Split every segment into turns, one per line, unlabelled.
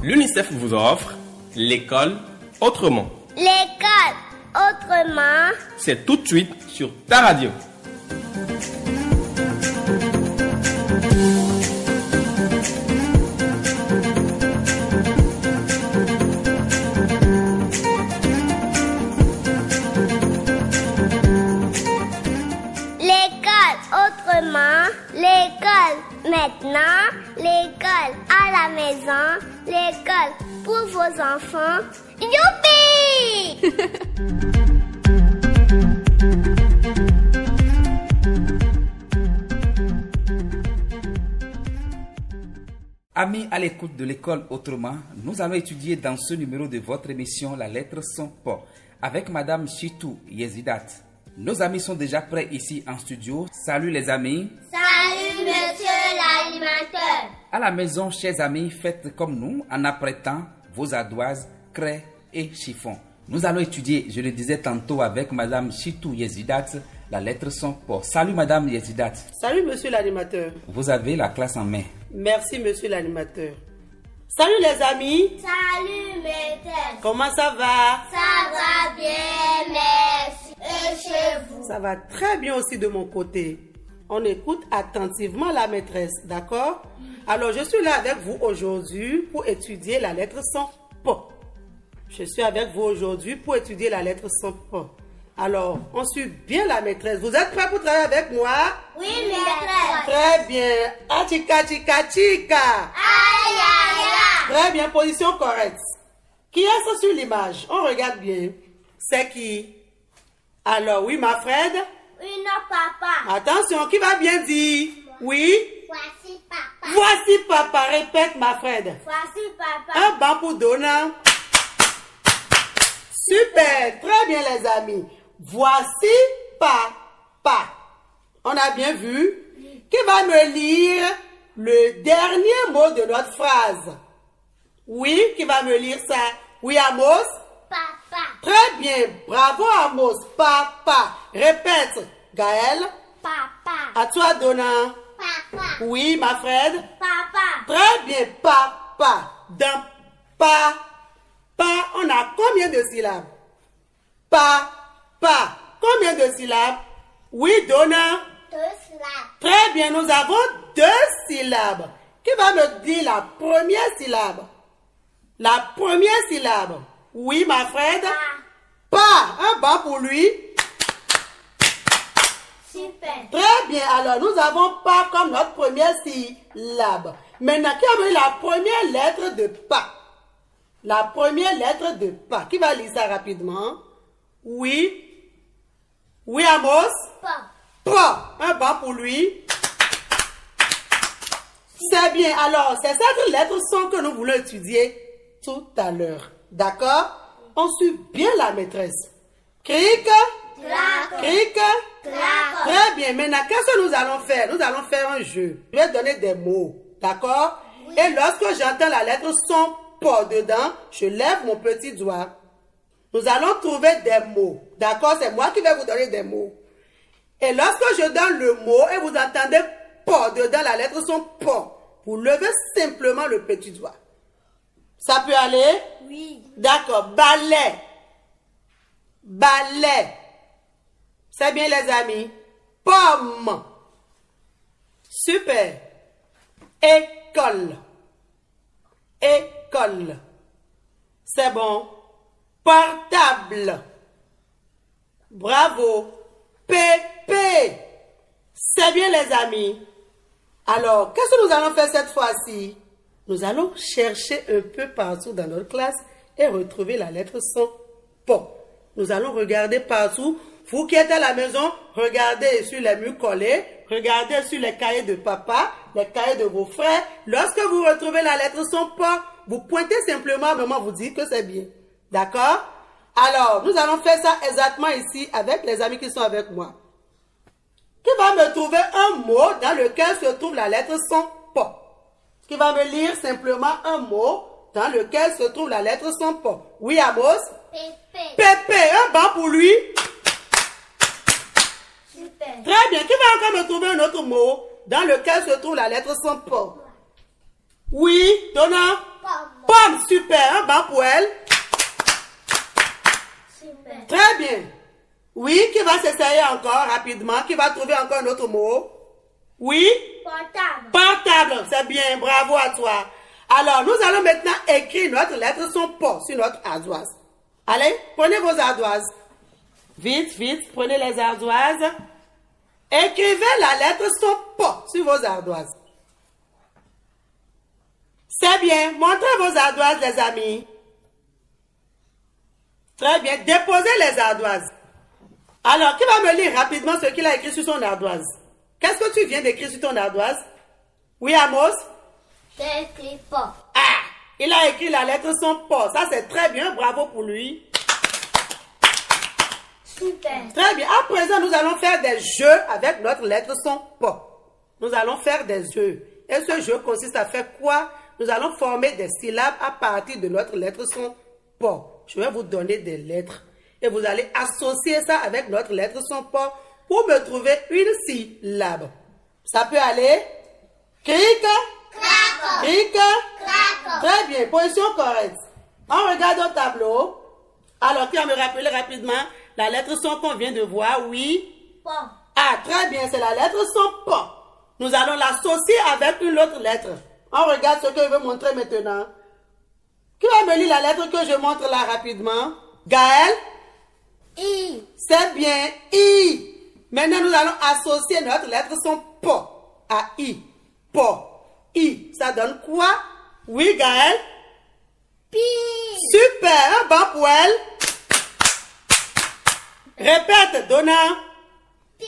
L'UNICEF vous offre l'école autrement.
L'école autrement.
C'est tout de suite sur ta radio.
L'école autrement. L'école maintenant. L'école à la maison. L'école pour vos enfants. Youpi!
Amis à l'écoute de l'école autrement, nous allons étudier dans ce numéro de votre émission la lettre sans pas avec Madame Chitou Yezidat. Nos amis sont déjà prêts ici en studio. Salut les amis.
Salut, monsieur l'animateur.
À la maison, chers amis, faites comme nous en apprêtant vos ardoises, craies et chiffons. Nous allons étudier, je le disais tantôt avec Madame Chitou Yezidat, la lettre sans pas. Salut Madame Yezidat.
Salut, monsieur l'animateur.
Vous avez la classe en main.
Merci, monsieur l'animateur. Salut, les amis.
Salut, maîtresse.
Comment ça va?
Ça va bien, merci. Et chez vous?
Ça va très bien aussi de mon côté. On écoute attentivement la maîtresse, d'accord? Alors, je suis là avec vous aujourd'hui pour étudier la lettre sans pas. Je suis avec vous aujourd'hui pour étudier la lettre sans pas. Alors, on suit bien la maîtresse. Vous êtes prêts pour travailler avec moi?
Oui, maîtresse.
Très bien. Achika, chika, chika.
Aïe, aïe, aïe.
Très bien, position correcte. Qui est ce sur l'image? On regarde bien. C'est qui? Alors, oui, ma Fred?
Oui, non, papa.
Attention, qui va bien dire? Oui?
Voici papa.
Voici papa, répète ma Fred.
Voici papa.
Un banc pour Donna. Super, très bien les amis. Voici papa. On a bien vu Qui va me lire le dernier mot de notre phrase? Oui, qui va me lire ça? Oui, Amos?
Papa.
Très bien, bravo Amos, papa. Répète, Gaël.
Papa.
À toi, Donna.
Papa.
Oui, ma Fred.
Papa.
Très bien, papa. Dans pa, pa, on a combien de syllabes? Pa, pa. Combien de syllabes? Oui, Donna.
Deux slabs.
Très bien, nous avons deux syllabes. Qui va me dire la première syllabe? La première syllabe. Oui, ma Fred.
Pa.
Pas. Un bas pour lui.
Super.
Très bien. Alors, nous avons pas comme notre première syllabe. Maintenant, qui a mis la première lettre de pas La première lettre de pas. Qui va lire ça rapidement? Oui. Oui, Amos?
Pa.
Pas. Un banc pour lui. C'est bien. Alors, c'est cette lettre son que nous voulons étudier tout à l'heure. D'accord? On suit bien la maîtresse. Cric. Cric. Très bien. Maintenant, qu'est-ce que nous allons faire? Nous allons faire un jeu. Je vais donner des mots. D'accord? Et lorsque j'entends la lettre son pas dedans, je lève mon petit doigt. Nous allons trouver des mots. D'accord? C'est moi qui vais vous donner des mots. Et lorsque je donne le mot et vous entendez pas dedans la lettre son pas, vous levez simplement le petit doigt. Ça peut aller?
Oui.
D'accord. Balai. Balai. C'est bien les amis. Pomme. Super. École. École. C'est bon. Portable. Bravo. Pépé. C'est bien les amis. Alors, qu'est-ce que nous allons faire cette fois-ci? Nous allons chercher un peu partout dans notre classe et retrouver la lettre son pas. Nous allons regarder partout. Vous qui êtes à la maison, regardez sur les murs collés, regardez sur les cahiers de papa, les cahiers de vos frères. Lorsque vous retrouvez la lettre son pas, vous pointez simplement, maman vous dit que c'est bien. D'accord? Alors, nous allons faire ça exactement ici avec les amis qui sont avec moi qui va me trouver un mot dans lequel se trouve la lettre son pas? Qui va me lire simplement un mot dans lequel se trouve la lettre son pas? Oui, Amos?
Pépé.
Pépé, un banc pour lui. Très bien. Qui va encore me trouver un autre mot dans lequel se trouve la lettre sans pas Oui, Donna?
Pomme.
Pomme, Super, un banc pour elle.
Super.
Très bien. Oui, qui va s'essayer encore rapidement, qui va trouver encore un autre mot? Oui,
Portable.
portable, c'est bien, bravo à toi. Alors, nous allons maintenant écrire notre lettre son pas sur notre ardoise. Allez, prenez vos ardoises. Vite, vite, prenez les ardoises. Écrivez la lettre son pas sur vos ardoises. C'est bien, montrez vos ardoises, les amis. Très bien, déposez les ardoises. Alors, qui va me lire rapidement ce qu'il a écrit sur son ardoise? Qu'est-ce que tu viens d'écrire sur ton ardoise? Oui, Amos?
J'ai écrit pas.
Ah Il a écrit la lettre son pas. Ça, c'est très bien. Bravo pour lui.
Super.
Très bien. À présent, nous allons faire des jeux avec notre lettre son pas. Nous allons faire des jeux. Et ce jeu consiste à faire quoi? Nous allons former des syllabes à partir de notre lettre son pas. Je vais vous donner des lettres. Et vous allez associer ça avec notre lettre son pas pour me trouver une syllabe. Ça peut aller? Cric,
Craco.
cric. Très bien, position correcte. On regarde au tableau. Alors, qui va me rappeler rapidement la lettre son qu'on vient de voir Oui.
Pas.
Ah, très bien, c'est la lettre son pas. Nous allons l'associer avec une autre lettre. On regarde ce que je veux montrer maintenant. Qui va me lire la lettre que je montre là rapidement Gaël
I.
C'est bien I. Maintenant, nous allons associer notre lettre son pas à I. Pas. I. Ça donne quoi? Oui, Gaël
Pi.
Super, un bon pour elle. Répète, Donna.
Pi.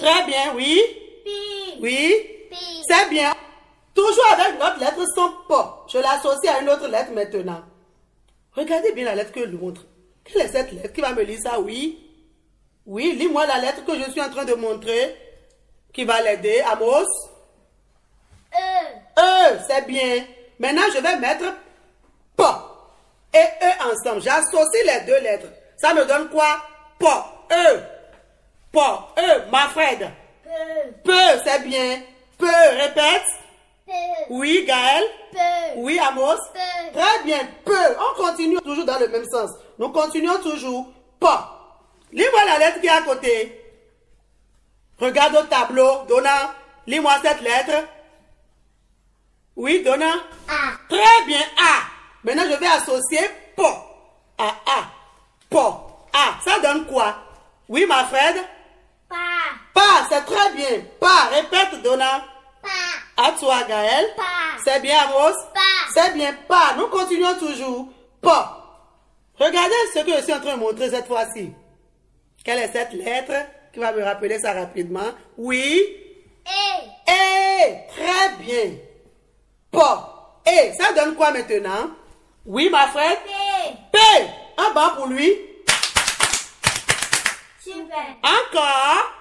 Très bien, oui.
Pi.
Oui.
Pi.
C'est bien. Toujours avec notre lettre sans pas. Je l'associe à une autre lettre maintenant. Regardez bien la lettre que je lui montre. Quelle est cette lettre Qui va me lire ça? Oui. Oui, lis-moi la lettre que je suis en train de montrer. Qui va l'aider Amos?
E.
E, c'est bien. Maintenant, je vais mettre pas et E ensemble. J'associe les deux lettres. Ça me donne quoi? Pas. E. Pas. E. Manfred.
Peu.
Peu, c'est bien. Peu, répète.
Peu.
Oui, Gaël.
Peu.
Oui, Amos.
Peu.
Très bien. Peu. On continue toujours dans le même sens. Nous continuons toujours. Pas. Lis-moi la lettre qui est à côté. Regarde au tableau. Donna, lis-moi cette lettre. Oui, Donna.
A.
Très bien, A. Maintenant, je vais associer PO à A. PO. Donne quoi? Oui, ma Fred?
Pa.
Pas, c'est très bien. Pas. Répète, Donna.
Pa.
À toi, Gaël.
Pa.
C'est bien, Amos
Pa.
C'est bien, pas. Nous continuons toujours. Pas. Regardez ce que je suis en train de montrer cette fois-ci. Quelle est cette lettre qui va me rappeler ça rapidement? Oui.
E.
Et très bien. Pas. Et ça donne quoi maintenant? Oui, ma frère.
P.
P. Un banc pour lui.
Super.
Encore?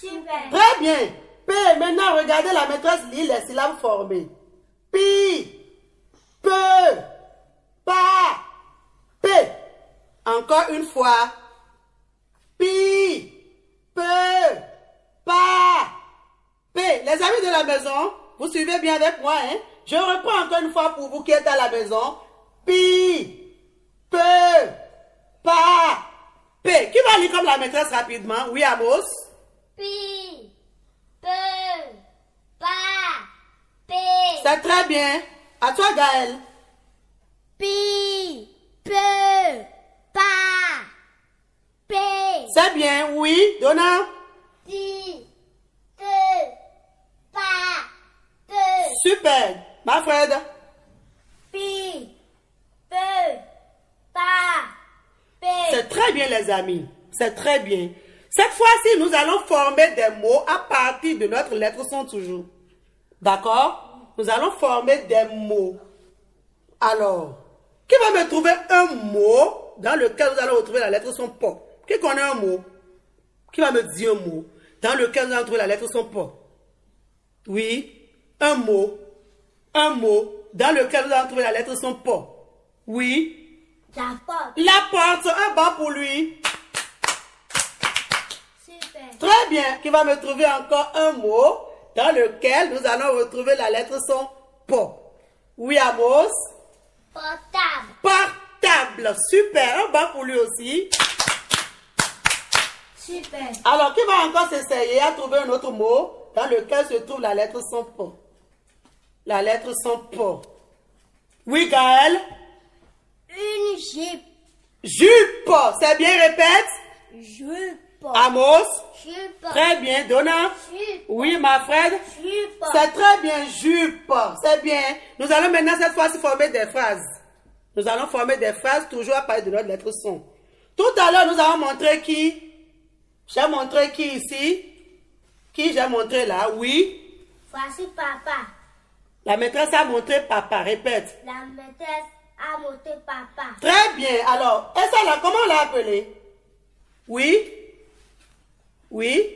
Super.
Très bien. P. Maintenant, regardez la maîtresse lit les syllabes formées. Pi. Peu. Pa. P. Encore une fois. Pi. Peu. Pa. P. Les amis de la maison, vous suivez bien avec moi, hein? Je reprends encore une fois pour vous qui êtes à la maison. Pi. Peu. Pa. Comme la maîtresse rapidement? Oui, Amos.
Pi. Peu. Pa. P.
C'est très bien. À toi, Gaël.
Pi. Peu. Pa. P.
C'est bien, oui. Donna.
Pi. Peu. Pa.
Super. Ma Fred.
Pi. Peu. Pa. P.
C'est très bien, les amis. C'est très bien. Cette fois-ci, nous allons former des mots à partir de notre lettre son toujours. D'accord? Nous allons former des mots. Alors, qui va me trouver un mot dans lequel nous allons retrouver la lettre son pas Qui connaît un mot? Qui va me dire un mot dans lequel nous allons trouver la lettre son pas Oui, un mot. Un mot dans lequel nous allons trouver la lettre son pas Oui,
La porte.
la porte, un banc pour lui. Très bien. Qui va me trouver encore un mot dans lequel nous allons retrouver la lettre son pas. Oui, Amos?
Portable.
Portable. Super. Un banc pour lui aussi.
Super.
Alors, qui va encore s'essayer à trouver un autre mot dans lequel se trouve la lettre sans pas La lettre sans pas. Oui, Gaël.
Une jupe.
Jupe. C'est bien, répète?
Jupe.
Amos.
Jupe.
Très bien. Donna.
Jupe.
Oui, ma Fred. C'est très bien, jupe. C'est bien. Nous allons maintenant cette fois-ci former des phrases. Nous allons former des phrases toujours à partir de notre lettre son. Tout à l'heure, nous avons montré qui? J'ai montré qui ici? Qui j'ai montré là? Oui.
Voici papa.
La maîtresse a montré papa. Répète.
La maîtresse a monté papa.
Très bien. Alors, et ça là, comment on l'a appelé? Oui. Oui?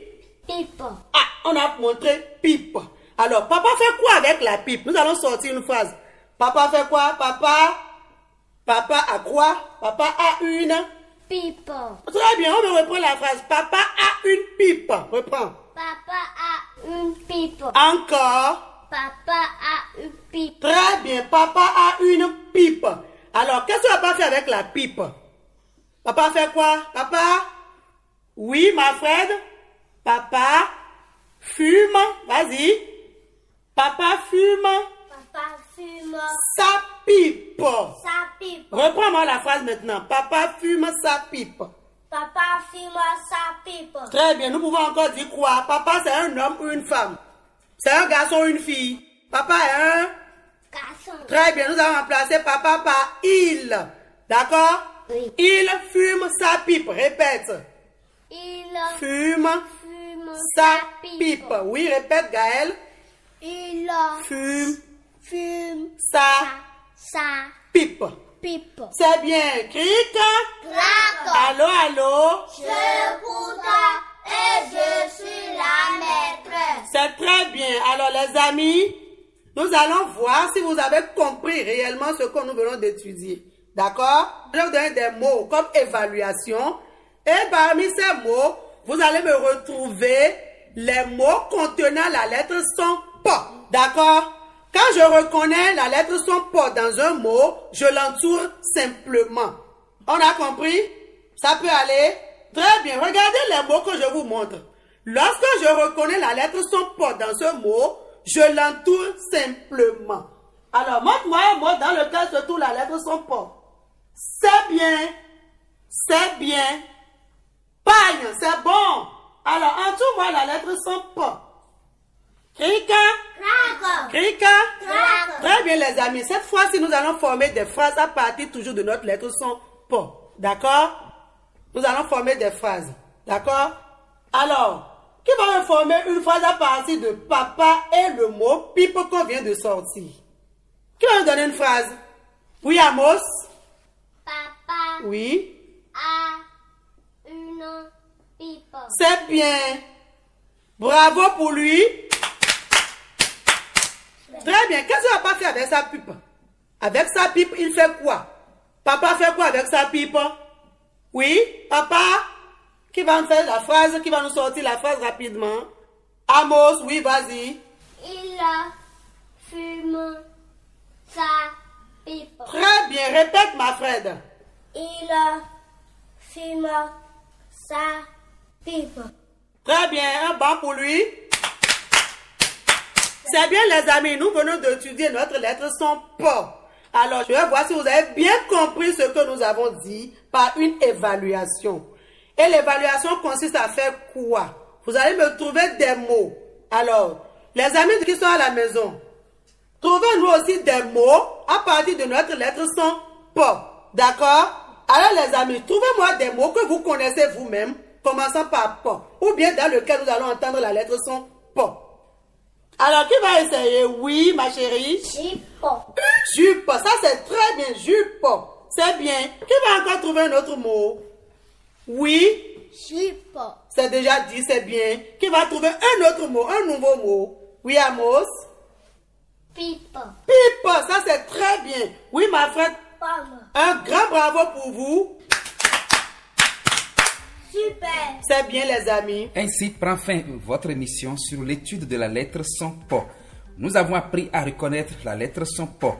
Pipe.
Ah, on a montré pipe. Alors, papa fait quoi avec la pipe? Nous allons sortir une phrase. Papa fait quoi? Papa Papa a quoi? Papa a une.
Pipe.
Très bien, on me reprend la phrase. Papa a une pipe. Reprends.
Papa a une pipe.
Encore.
Papa a une pipe.
Très bien, papa a une pipe. Alors, qu'est-ce que papa fait avec la pipe? Papa fait quoi? Papa? Oui, ma Fred Papa fume. Vas-y. Papa fume
Papa fume
sa pipe.
sa pipe.
Reprends-moi la phrase maintenant. Papa fume sa pipe.
Papa fume sa pipe.
Très bien, nous pouvons encore dire quoi? Papa, c'est un homme ou une femme? C'est un garçon ou une fille? Papa est un...
Garçon.
Très bien, nous allons remplacer papa par il. D'accord?
Oui.
Il fume sa pipe. Répète.
Il
Fume
fume
sa pipe. Oui, répète Gaël.
Il
Fume
fume
sa
sa
pipe.
pipe.
C'est bien. Cric. Allô, allô.
Je voudrais et je suis la maîtresse.
C'est très bien. Alors, les amis, nous allons voir si vous avez compris réellement ce que nous venons d'étudier. D'accord? Je vais vous donner des mots comme évaluation. Et parmi ces mots, vous allez me retrouver les mots contenant la lettre sans pas. D'accord? Quand je reconnais la lettre sans pas dans un mot, je l'entoure simplement. On a compris? Ça peut aller? Très bien. Regardez les mots que je vous montre. Lorsque je reconnais la lettre sans pas dans ce mot, je l'entoure simplement. Alors, montre-moi un mot dans lequel se trouve la lettre sans pas. C'est bien. C'est bien. Pagne, c'est bon. Alors, entoure-moi la lettre sans pas. Krika? Krika? Très bien, les amis. Cette fois-ci, nous allons former des phrases à partir toujours de notre lettre sans pas. D'accord? Nous allons former des phrases. D'accord? Alors, qui va me former une phrase à partir de papa et le mot pipe qu'on vient de sortir? Qui va me donner une phrase? Oui, Amos?
Papa
Oui.
a.
C'est bien. Bravo pour lui. Très bien. Qu'est-ce que papa fait avec sa pipe? Avec sa pipe, il fait quoi? Papa fait quoi avec sa pipe? Oui, papa? Qui va nous faire la phrase Qui va nous sortir la phrase rapidement? Amos, oui, vas-y.
Il fume sa pipe.
Très bien. Répète, ma Fred.
Il fume
Très bien. Un banc pour lui. C'est bien, les amis. Nous venons d'étudier notre lettre sans pas. Alors, je vais voir si vous avez bien compris ce que nous avons dit par une évaluation. Et l'évaluation consiste à faire quoi? Vous allez me trouver des mots. Alors, les amis qui sont à la maison, trouvez-nous aussi des mots à partir de notre lettre sans pas. D'accord? Alors, les amis, trouvez-moi des mots que vous connaissez vous-même, commençant par pas, ou bien dans lequel nous allons entendre la lettre sans pas. Alors, qui va essayer? Oui, ma chérie?
Pipe.
Jupe, ça c'est très bien, jupe. C'est bien. Qui va encore trouver un autre mot? Oui,
Pipe.
c'est déjà dit, c'est bien. Qui va trouver un autre mot, un nouveau mot? Oui, Amos?
Pipe.
Pipe, ça c'est très bien. Oui, ma frère,
Pomme.
un grand bravo pour vous.
Super.
C'est bien, les amis.
Ainsi prend fin votre émission sur l'étude de la lettre sans pas. Nous avons appris à reconnaître la lettre sans pas.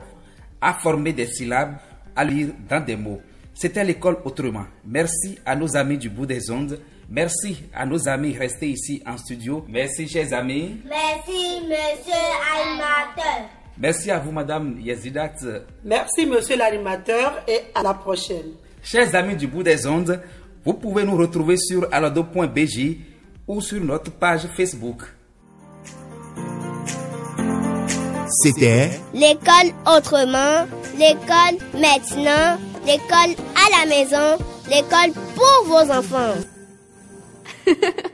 à former des syllabes, à lire dans des mots. C'était l'école autrement. Merci à nos amis du bout des ondes. Merci à nos amis restés ici en studio. Merci, chers amis.
Merci, monsieur animateur.
Merci à vous, Madame Yezidat.
Merci, monsieur l'animateur, et à la prochaine.
Chers amis du bout des ondes, vous pouvez nous retrouver sur alado.bj ou sur notre page Facebook.
C'était
L'école autrement, l'école maintenant, l'école à la maison, l'école pour vos enfants.